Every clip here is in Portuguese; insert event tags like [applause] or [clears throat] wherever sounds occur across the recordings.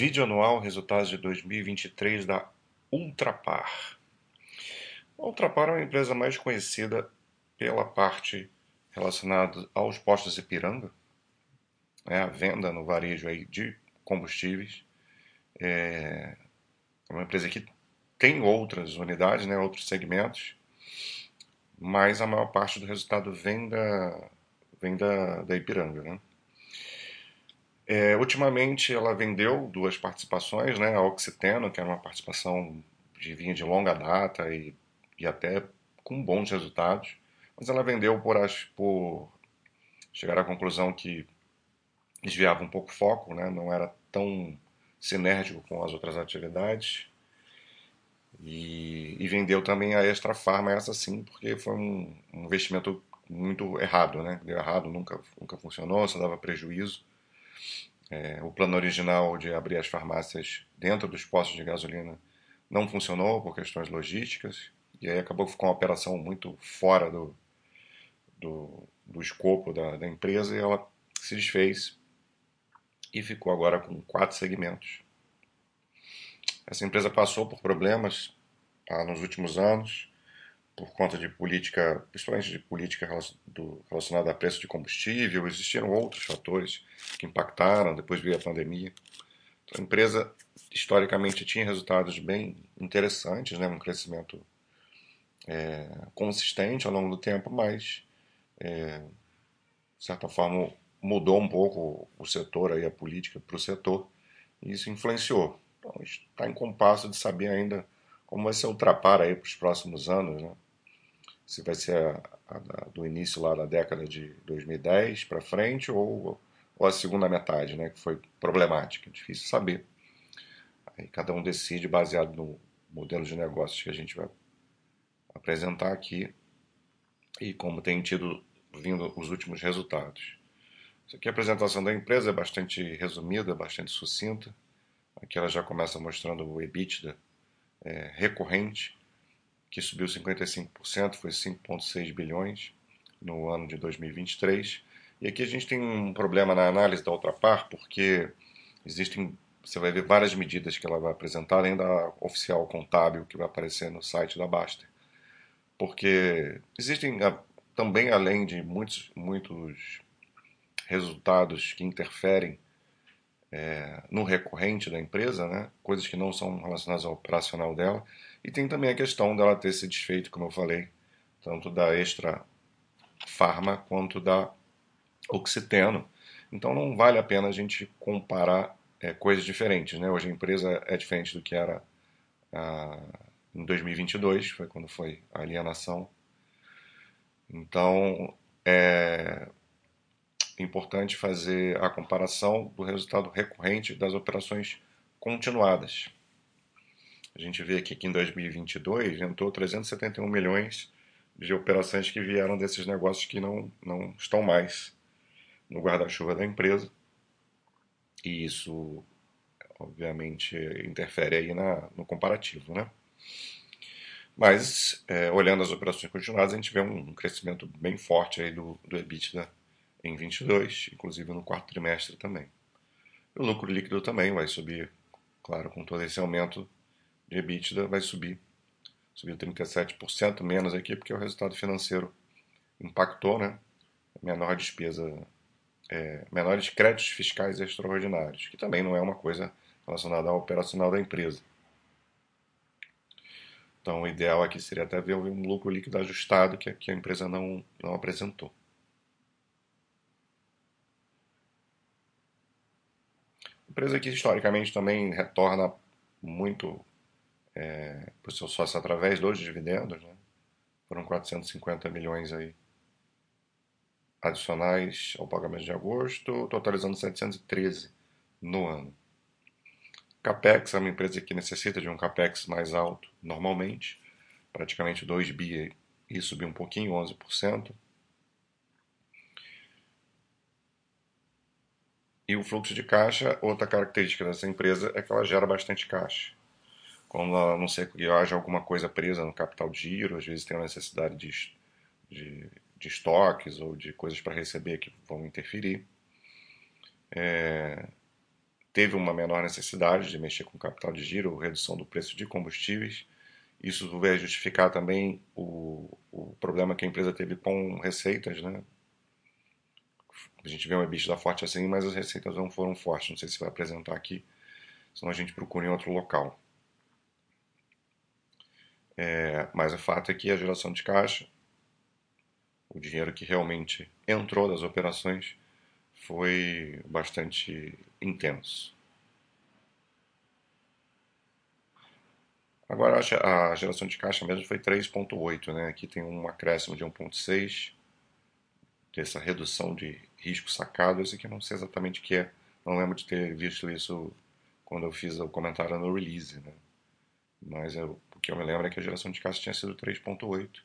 Vídeo anual, resultados de 2023 da Ultrapar. A Ultrapar é uma empresa mais conhecida pela parte relacionada aos postos Ipiranga, né, a venda no varejo aí de combustíveis. É uma empresa que tem outras unidades, né, outros segmentos, mas a maior parte do resultado vem da, vem da, da Ipiranga. Né? É, ultimamente ela vendeu duas participações, né? A Oxiteno, que era uma participação de vinha de longa data e, e até com bons resultados, mas ela vendeu por, por chegar à conclusão que desviava um pouco o foco, né? Não era tão sinérgico com as outras atividades. E, e vendeu também a Extra Farma, essa sim, porque foi um, um investimento muito errado, né? Deu errado, nunca, nunca funcionou, só dava prejuízo. É, o plano original de abrir as farmácias dentro dos postos de gasolina não funcionou por questões logísticas e aí acabou com uma operação muito fora do, do, do escopo da, da, empresa e ela se desfez e ficou agora com quatro segmentos. Essa empresa passou por problemas ah, nos últimos anos, por conta de política, principalmente de política relacionada a preço de combustível, existiram outros fatores que impactaram, depois veio a pandemia. Então, a empresa, historicamente, tinha resultados bem interessantes, né, um crescimento é, consistente ao longo do tempo, mas, é, de certa forma, mudou um pouco o setor, aí, a política para o setor, e isso influenciou. Então, está em compasso de saber ainda como vai ser o Trapar aí para os próximos anos, né? Se vai ser a, a, a, do início lá da década de 2010 para frente ou, ou a segunda metade, né, que foi problemática, difícil saber. Aí cada um decide baseado no modelo de negócios que a gente vai apresentar aqui e como tem tido vindo os últimos resultados. Isso aqui é a apresentação da empresa, é bastante resumida, bastante sucinta. Aqui ela já começa mostrando o EBITDA é, recorrente, que subiu 55%, foi 5,6 bilhões no ano de 2023. E aqui a gente tem um problema na análise da Ultrapar, porque existem, você vai ver várias medidas que ela vai apresentar, além da oficial contábil que vai aparecer no site da Baster. Porque existem ah, também, além de muitos, muitos resultados que interferem é, no recorrente da empresa, né? coisas que não são relacionadas ao operacional dela, e tem também a questão dela ter se desfeito, como eu falei, tanto da extra farma quanto da oxiteno. Então não vale a pena a gente comparar é, coisas diferentes. Né? Hoje a empresa é diferente do que era ah, em 2022, foi quando foi a alienação. Então é importante fazer a comparação do resultado recorrente das operações continuadas. A gente vê aqui que em 2022 entrou 371 milhões de operações que vieram desses negócios que não, não estão mais no guarda-chuva da empresa. E isso, obviamente, interfere aí na, no comparativo, né? Mas, é, olhando as operações continuadas, a gente vê um, crescimento bem forte aí do, do EBITDA em 22, inclusive no quarto trimestre também. O lucro líquido também vai subir, claro, com todo esse aumento de EBITDA vai subir. Subiu 37% menos aqui, porque o resultado financeiro impactou, né? Menor despesa, é, menores créditos fiscais extraordinários, que também não é uma coisa relacionada ao operacional da empresa. Então, o ideal aqui seria até ver um lucro líquido ajustado que a empresa não, não apresentou. Empresa que historicamente também retorna muito é, para o seu sócio através dos dividendos, né? foram 450 milhões aí adicionais ao pagamento de agosto, totalizando 713 no ano. Capex é uma empresa que necessita de um capex mais alto normalmente, praticamente 2 bi e subiu um pouquinho, 11%. E o fluxo de caixa, outra característica dessa empresa é que ela gera bastante caixa quando a não ser que haja alguma coisa presa no capital de giro, às vezes tem a necessidade de, de, de estoques ou de coisas para receber que vão interferir. É, teve uma menor necessidade de mexer com capital de giro, redução do preço de combustíveis. Isso vai justificar também o, o problema que a empresa teve com receitas, né? A gente vê um EBITDA forte assim, mas as receitas não foram fortes. Não sei se vai apresentar aqui, senão a gente procura em outro local. É, mas o fato é que a geração de caixa, o dinheiro que realmente entrou das operações, foi bastante intenso. Agora a geração de caixa mesmo foi 3,8, né? Aqui tem um acréscimo de 1,6, que é essa redução de risco sacado. Esse aqui eu não sei exatamente o que é, não lembro de ter visto isso quando eu fiz o comentário no release, né? Mas eu, o que eu me lembro é que a geração de caixa tinha sido 3,8.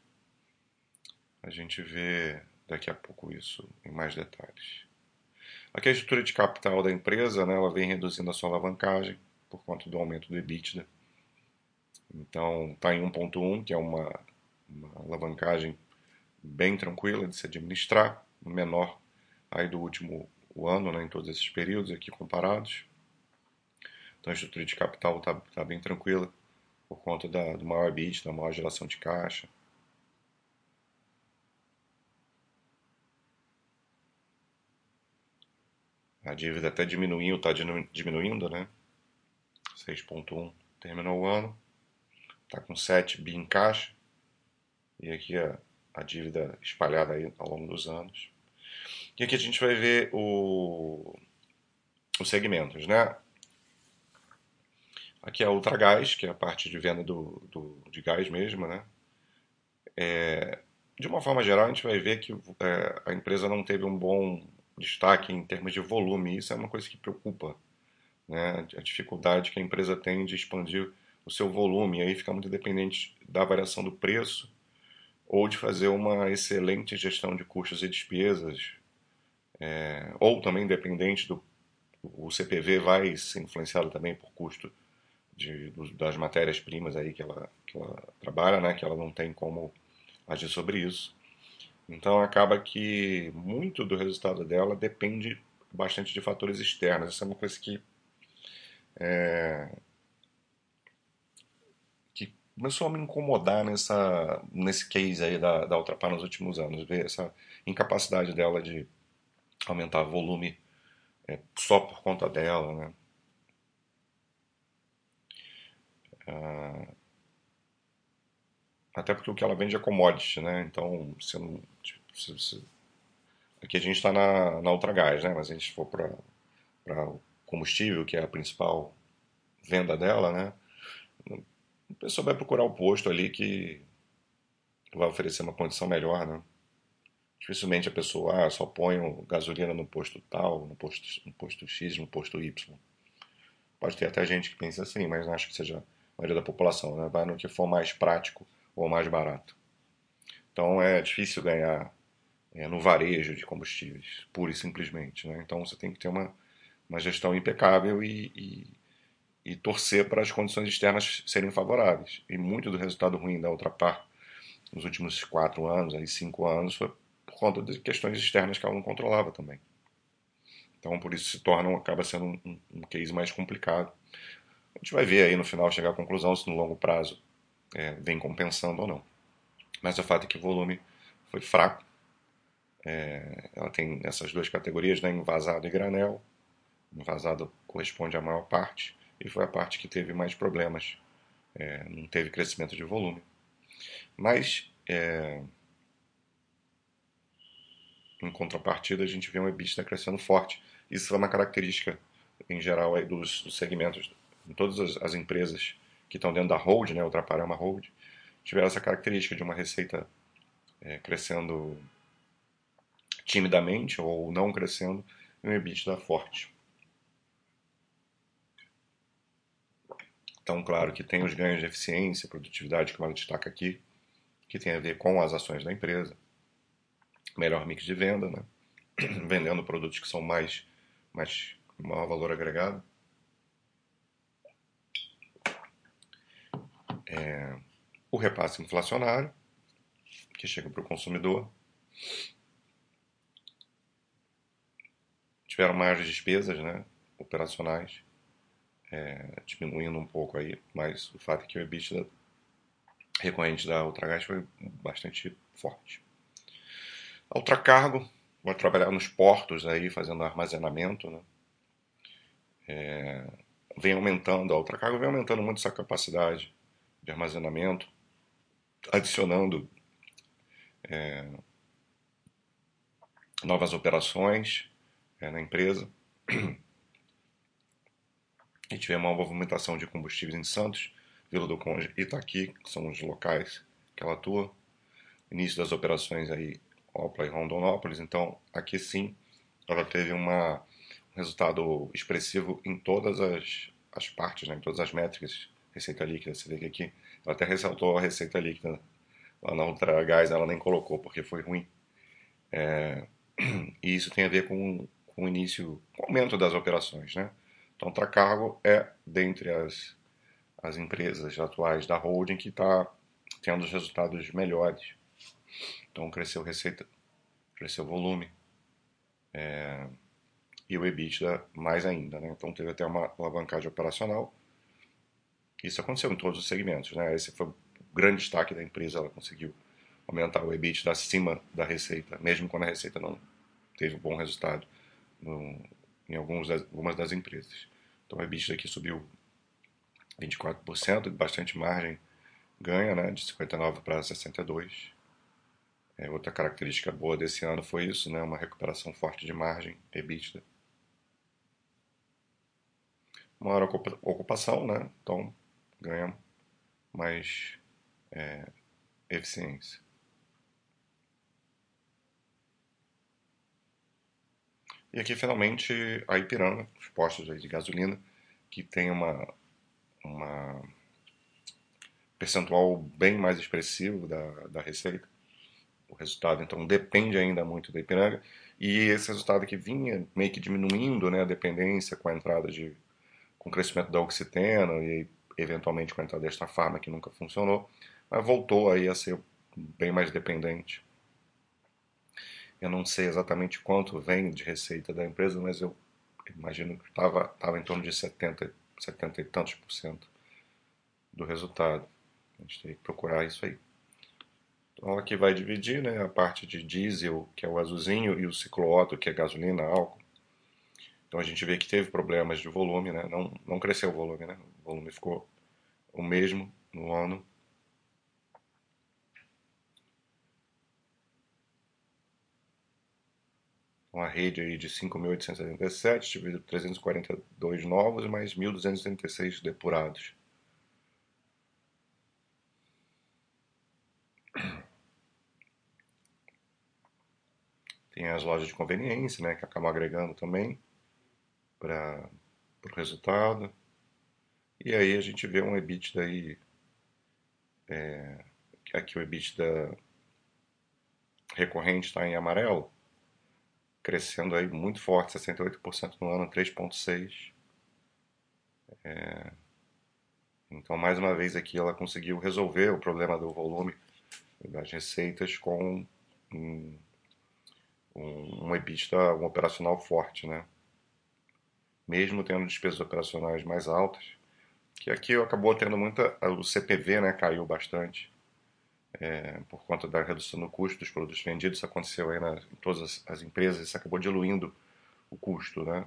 A gente vê daqui a pouco isso em mais detalhes. Aqui a estrutura de capital da empresa, né, ela vem reduzindo a sua alavancagem por conta do aumento do EBITDA. Então está em 1.1, que é uma, uma alavancagem bem tranquila de se administrar, menor aí do último ano, né, em todos esses períodos aqui comparados. Então a estrutura de capital está tá bem tranquila por conta da, do maior EBITDA, da maior geração de caixa. A dívida até diminuiu, está diminuindo, né? 6.1 terminou o ano. Está com 7 bi em caixa. E aqui a, a dívida espalhada aí ao longo dos anos. E aqui a gente vai ver o, os segmentos, né? Aqui é a Ultragás, que é a parte de venda do, do de gás mesmo, né? É, de uma forma geral, a gente vai ver que é, a empresa não teve um bom destaque em termos de volume. Isso é uma coisa que preocupa, né? A dificuldade que a empresa tem de expandir o seu volume. E aí fica muito dependente da variação do preço ou de fazer uma excelente gestão de custos e despesas, é, ou também dependente do o CPV vai ser influenciado também por custo de, das matérias-primas aí que ela, que ela trabalha, né? Que ela não tem como agir sobre isso. Então acaba que muito do resultado dela depende bastante de fatores externos. Essa é uma coisa que é, começou a me incomodar nessa nesse case aí da, da Ultrapar nos últimos anos, ver essa incapacidade dela de aumentar volume é, só por conta dela, né? Ah, até porque o que ela vende é commodity, né? Então, se não, tipo, se, se, aqui a gente está na, na Ultragás, né? Mas a gente for para o combustível, que é a principal venda dela, né? A pessoa vai procurar o posto ali que vai oferecer uma condição melhor, né? Dificilmente a pessoa ah, só põe gasolina no posto tal, no posto, no posto X, no posto Y. Pode ter até gente que pensa assim, mas não acho que seja a maioria da população, né? Vai no que for mais prático ou mais barato. Então é difícil ganhar é, no varejo de combustíveis, pura e simplesmente. Né? Então você tem que ter uma, uma gestão impecável e, e, e, torcer para as condições externas serem favoráveis. E muito do resultado ruim da Ultrapar nos últimos quatro anos, aí cinco anos, foi por conta de questões externas que ela não controlava também. Então por isso se torna, acaba sendo um, um case mais complicado. A gente vai ver aí no final chegar à conclusão se no longo prazo é, vem compensando ou não. Mas o fato é que o volume foi fraco. É, ela tem essas duas categorias, né, envasado e granel. Envasado corresponde à maior parte e foi a parte que teve mais problemas. É, não teve crescimento de volume. Mas, é, em contrapartida, a gente vê um EBITDA crescendo forte. Isso é uma característica, em geral, dos, dos segmentos, em todas as, as empresas que estão dentro da hold, né, Ultraparama Hold, tiveram essa característica de uma receita é, crescendo timidamente ou não crescendo e um EBITDA forte. Então, claro que tem os ganhos de eficiência, produtividade, que ela destaca aqui, que tem a ver com as ações da empresa, melhor mix de venda, né? [clears throat] vendendo produtos que são mais, mais maior valor agregado. é, o repasse inflacionário, que chega para o consumidor. Tiveram maiores despesas né, operacionais, é, diminuindo um pouco aí, mas o fato é que o EBITDA recorrente da Ultragás foi bastante forte. A Ultracargo vai trabalhar nos portos aí, fazendo armazenamento, né? É, vem aumentando, a Ultracargo vem aumentando muito essa capacidade de armazenamento, adicionando é, novas operações é, na empresa. E tivemos uma movimentação de combustíveis em Santos, Vila do Conde e Itaqui, que são os locais que ela atua. Início das operações aí, Opla e Rondonópolis. Então, aqui sim, ela teve uma, um resultado expressivo em todas as, as partes, né, em todas as métricas. Receita líquida, você vê que aqui ela até ressaltou a receita líquida lá na Ultra Gás, ela nem colocou porque foi ruim. É, [clears throat] e isso tem a ver com, com o início, com o aumento das operações, né? Então, Tracargo é, dentre as, as empresas atuais da holding, que está tendo os resultados melhores. Então, cresceu receita, cresceu volume é, e o EBITDA mais ainda. Né? Então, teve até uma alavancagem operacional. Isso aconteceu em todos os segmentos. Né? Esse foi o grande destaque da empresa. Ela conseguiu aumentar o EBITDA acima da receita, mesmo quando a receita não teve um bom resultado no, em alguns das, algumas das empresas. Então, o EBITDA aqui subiu 24%, bastante margem ganha, né, de 59 para 62. É, outra característica boa desse ano foi isso, né, uma recuperação forte de margem EBITDA. Maior ocupação, né, então ganha mais é, eficiência. E aqui, finalmente, a Ipiranga, os postos de gasolina, que tem uma, uma percentual bem mais expressivo da, da receita. O resultado, então, depende ainda muito da Ipiranga. E esse resultado que vinha meio que diminuindo né, a dependência com a entrada de. com o crescimento da oxiteno e eventualmente com a entrada desta farma que nunca funcionou, mas voltou aí a ser bem mais dependente eu não sei exatamente quanto vem de receita da empresa, mas eu imagino que estava tava em torno de 70, 70 e tantos por cento do resultado. A gente tem que procurar isso aí. Então aqui vai dividir né, a parte de diesel, que é o azulzinho, e o ciclootto, que é gasolina, álcool. Então a gente vê que teve problemas de volume, né? não, não cresceu o volume, né? o volume ficou o mesmo no ano uma rede aí de 5.877, tive 342 novos e mais 1.236 depurados. Tem as lojas de conveniência, né, que acabam agregando também para o resultado. E aí a gente vê um EBITDA aí, é, aqui o EBITDA recorrente está em amarelo, crescendo aí muito forte, 68% no ano, 3,6%. É... Então, mais uma vez aqui, ela conseguiu resolver o problema do volume das receitas com um, um, um EBITDA, um operacional forte, né? Mesmo tendo despesas operacionais mais altas, que aqui acabou tendo muita... o CPV, né, caiu bastante é, por conta da redução no custo dos produtos vendidos. Isso aconteceu aí na, em todas as, as, empresas, isso acabou diluindo o custo né,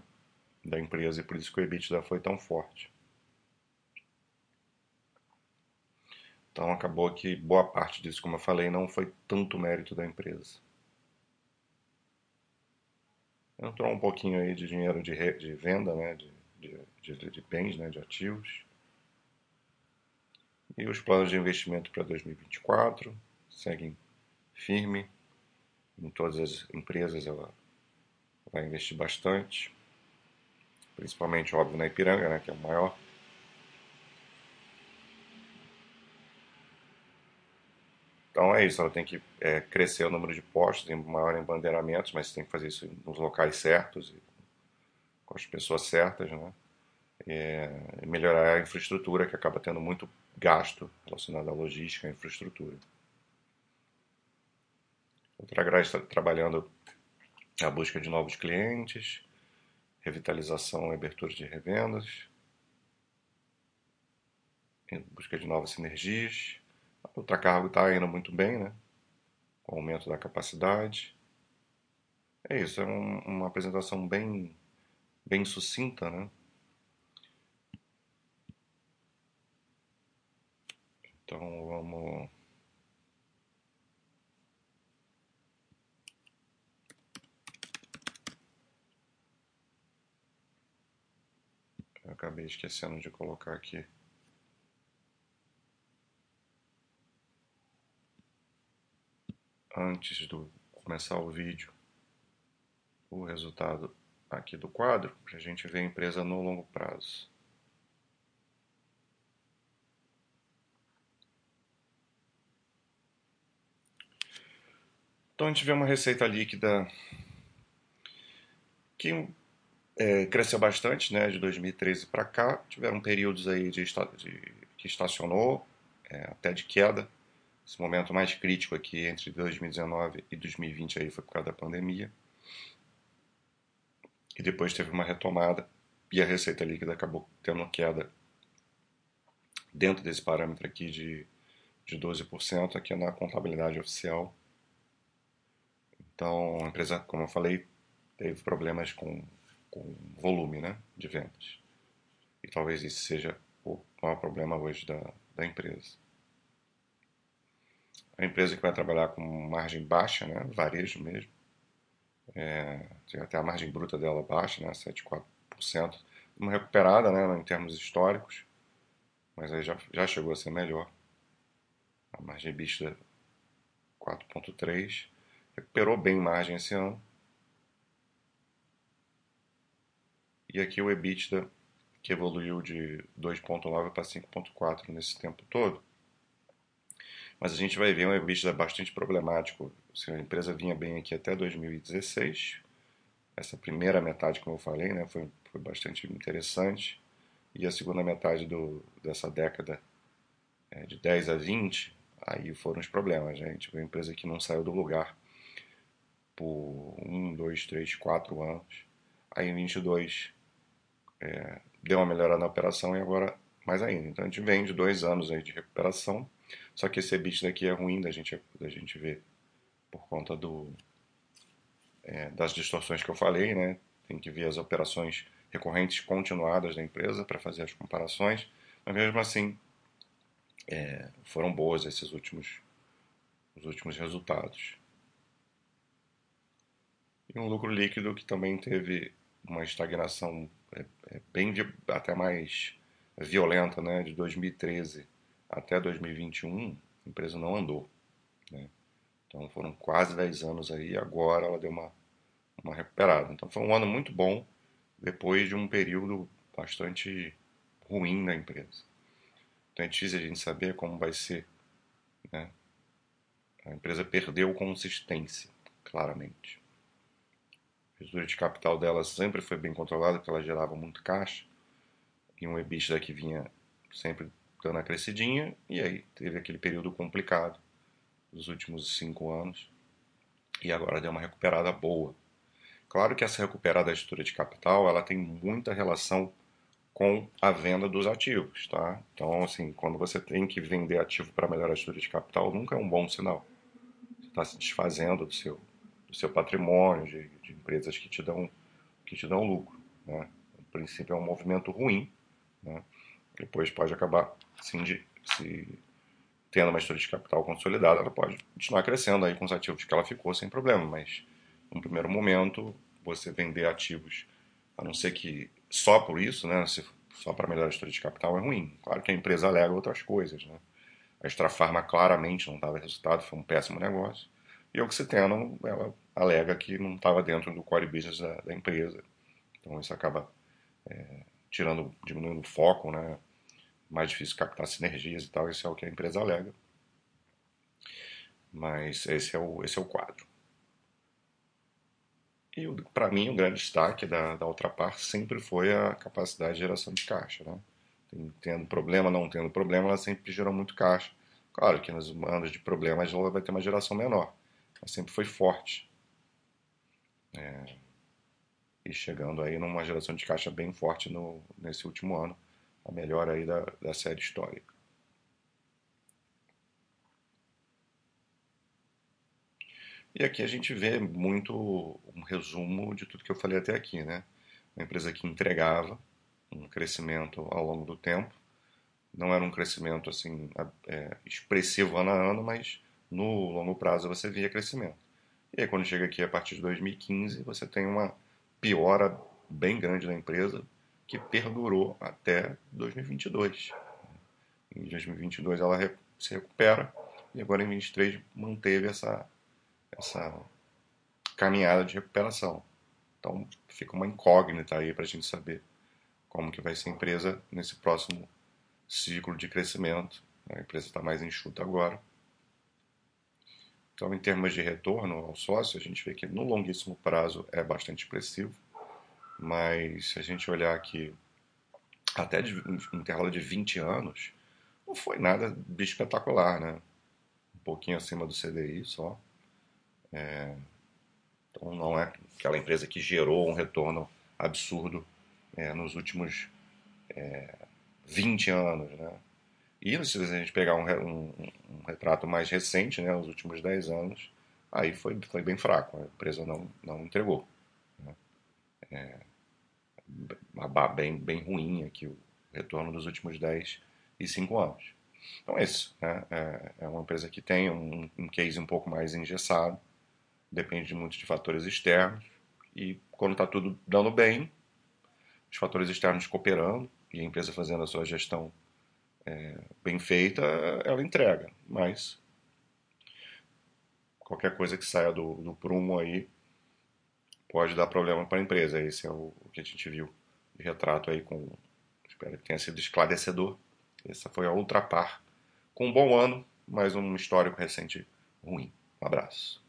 da empresa e por isso que o EBITDA foi tão forte. Então acabou que boa parte disso, como eu falei, não foi tanto mérito da empresa. Entrou um pouquinho aí de dinheiro de, re, de venda, né, de, de, de, de bens, né, de ativos. E os planos de investimento para 2024 seguem firme. Em todas as empresas ela vai investir bastante, principalmente, óbvio, na Ipiranga, né, que é o maior. Então é isso, ela tem que é, crescer o número de postos, tem maior embandeiramentos, mas tem que fazer isso nos locais certos, com as pessoas certas, né? É, melhorar a infraestrutura, que acaba tendo muito gasto relacionado à logística e infraestrutura. Outra Graz está trabalhando a busca de novos clientes, revitalização e abertura de revendas. busca de novas sinergias. A Ultracargo está indo muito bem, né? Com o aumento da capacidade. É isso, é um, uma apresentação bem, bem sucinta, né? Então vamos. Eu acabei esquecendo de colocar aqui. Antes de começar o vídeo, o resultado aqui do quadro, para a gente ver a empresa no longo prazo. Então a gente vê uma receita líquida que é, cresceu bastante, né, de 2013 para cá. Tiveram períodos aí de, de que estacionou, é, até de queda. Esse momento mais crítico aqui entre 2019 e 2020 aí foi por causa da pandemia. E depois teve uma retomada e a receita líquida acabou tendo uma queda dentro desse parâmetro aqui de, de 12%, aqui na contabilidade oficial. Então, a empresa, como eu falei, teve problemas com, com volume né, de vendas. E talvez esse seja o maior problema hoje da, da empresa. A empresa que vai trabalhar com margem baixa, né, varejo mesmo, é, até a margem bruta dela baixa, né, 7,4%, uma recuperada né, em termos históricos, mas aí já, já chegou a ser melhor. A margem EBITDA 4,3%, recuperou bem margem esse ano. E aqui o EBITDA, que evoluiu de 2,9 para 5,4 nesse tempo todo. Mas a gente vai ver um EBITDA bastante problemático. Se a empresa vinha bem aqui até 2016, essa primeira metade, como eu falei, né, foi, foi bastante interessante. E a segunda metade do, dessa década, é, de 10 a 20, aí foram os problemas. Né? A gente uma empresa que não saiu do lugar por um, dois, três, quatro anos. Aí em 22 é, deu uma melhorada na operação e agora mais ainda. Então a gente vem de dois anos aí de recuperação, só que esse EBIT daqui é ruim da gente, da gente ver por conta do, é, das distorções que eu falei, né? Tem que ver as operações recorrentes continuadas da empresa para fazer as comparações, mas mesmo assim é, foram boas esses últimos, os últimos resultados e um lucro líquido que também teve uma estagnação é, é bem até mais violenta, né, de 2013 até 2021, a empresa não andou, né? Então foram quase 10 anos aí, agora ela deu uma, uma recuperada. Então foi um ano muito bom, depois de um período bastante ruim da empresa. Então é difícil a gente saber como vai ser. Né? A empresa perdeu consistência, claramente. A estrutura de capital dela sempre foi bem controlada, porque ela gerava muito caixa. E um EBITDA que vinha sempre dando a crescidinha. E aí teve aquele período complicado dos últimos cinco anos. E agora deu uma recuperada boa. Claro que essa recuperada da estrutura de capital ela tem muita relação com a venda dos ativos, tá? Então, assim, quando você tem que vender ativo para melhorar a estrutura de capital, nunca é um bom sinal. Você está se desfazendo do seu do seu patrimônio, de, de, empresas que te dão, que te dão lucro. Né? No princípio é um movimento ruim, né? depois pode acabar de, se tendo uma estrutura de capital consolidada, ela pode continuar crescendo aí com os ativos que ela ficou sem problema, mas no primeiro momento você vender ativos, a não ser que só por isso, né, se, só para melhorar a estrutura de capital é ruim. Claro que a empresa alega outras coisas, né? A Extrafarma claramente não estava resultado, foi um péssimo negócio. E a Oxiteno, ela alega que não estava dentro do core business da, da, empresa. Então isso acaba é, tirando, diminuindo o foco, né? Mais difícil captar sinergias e tal. Isso é o que a empresa alega. Mas esse é o, esse é o quadro. E para mim o grande destaque da, da Ultrapar sempre foi a capacidade de geração de caixa. Né? Tendo problema, não tendo problema, ela sempre gerou muito caixa. Claro que nos anos de problemas ela vai ter uma geração menor sempre foi forte. É, e chegando aí numa geração de caixa bem forte no, nesse último ano, a melhor aí da, da série histórica. E aqui a gente vê muito um resumo de tudo que eu falei até aqui, né? Uma empresa que entregava um crescimento ao longo do tempo, não era um crescimento assim é, expressivo ano a ano, mas no longo prazo você via crescimento. E aí quando chega aqui a partir de 2015, você tem uma piora bem grande da empresa que perdurou até 2022. Em 2022 ela se recupera e agora em 2023 manteve essa, essa caminhada de recuperação. Então fica uma incógnita aí para a gente saber como que vai ser a empresa nesse próximo ciclo de crescimento. A empresa está mais enxuta agora. Então, em termos de retorno ao sócio, a gente vê que no longuíssimo prazo é bastante expressivo, mas se a gente olhar aqui até de um intervalo de 20 anos, não foi nada de espetacular, né? Um pouquinho acima do CDI só. É... Então, não é aquela empresa que gerou um retorno absurdo é, nos últimos é, 20 anos. Né? E se a gente pegar um, um, um, retrato mais recente, né, os últimos 10 anos, aí foi, foi bem fraco, a empresa não, não entregou. Né? É, bem, bem ruim aqui o retorno dos últimos 10 e 5 anos. Então é isso. Né? É, é uma empresa que tem um, um case um pouco mais engessado, depende muito de fatores externos, e quando está tudo dando bem, os fatores externos cooperando e a empresa fazendo a sua gestão é, bem feita, ela entrega. Mas qualquer coisa que saia do, do prumo aí pode dar problema para a empresa. Esse é o, o, que a gente viu de retrato aí com. Espero que tenha sido esclarecedor. Essa foi a Ultrapar. Com um bom ano, mas um histórico recente ruim. Um abraço.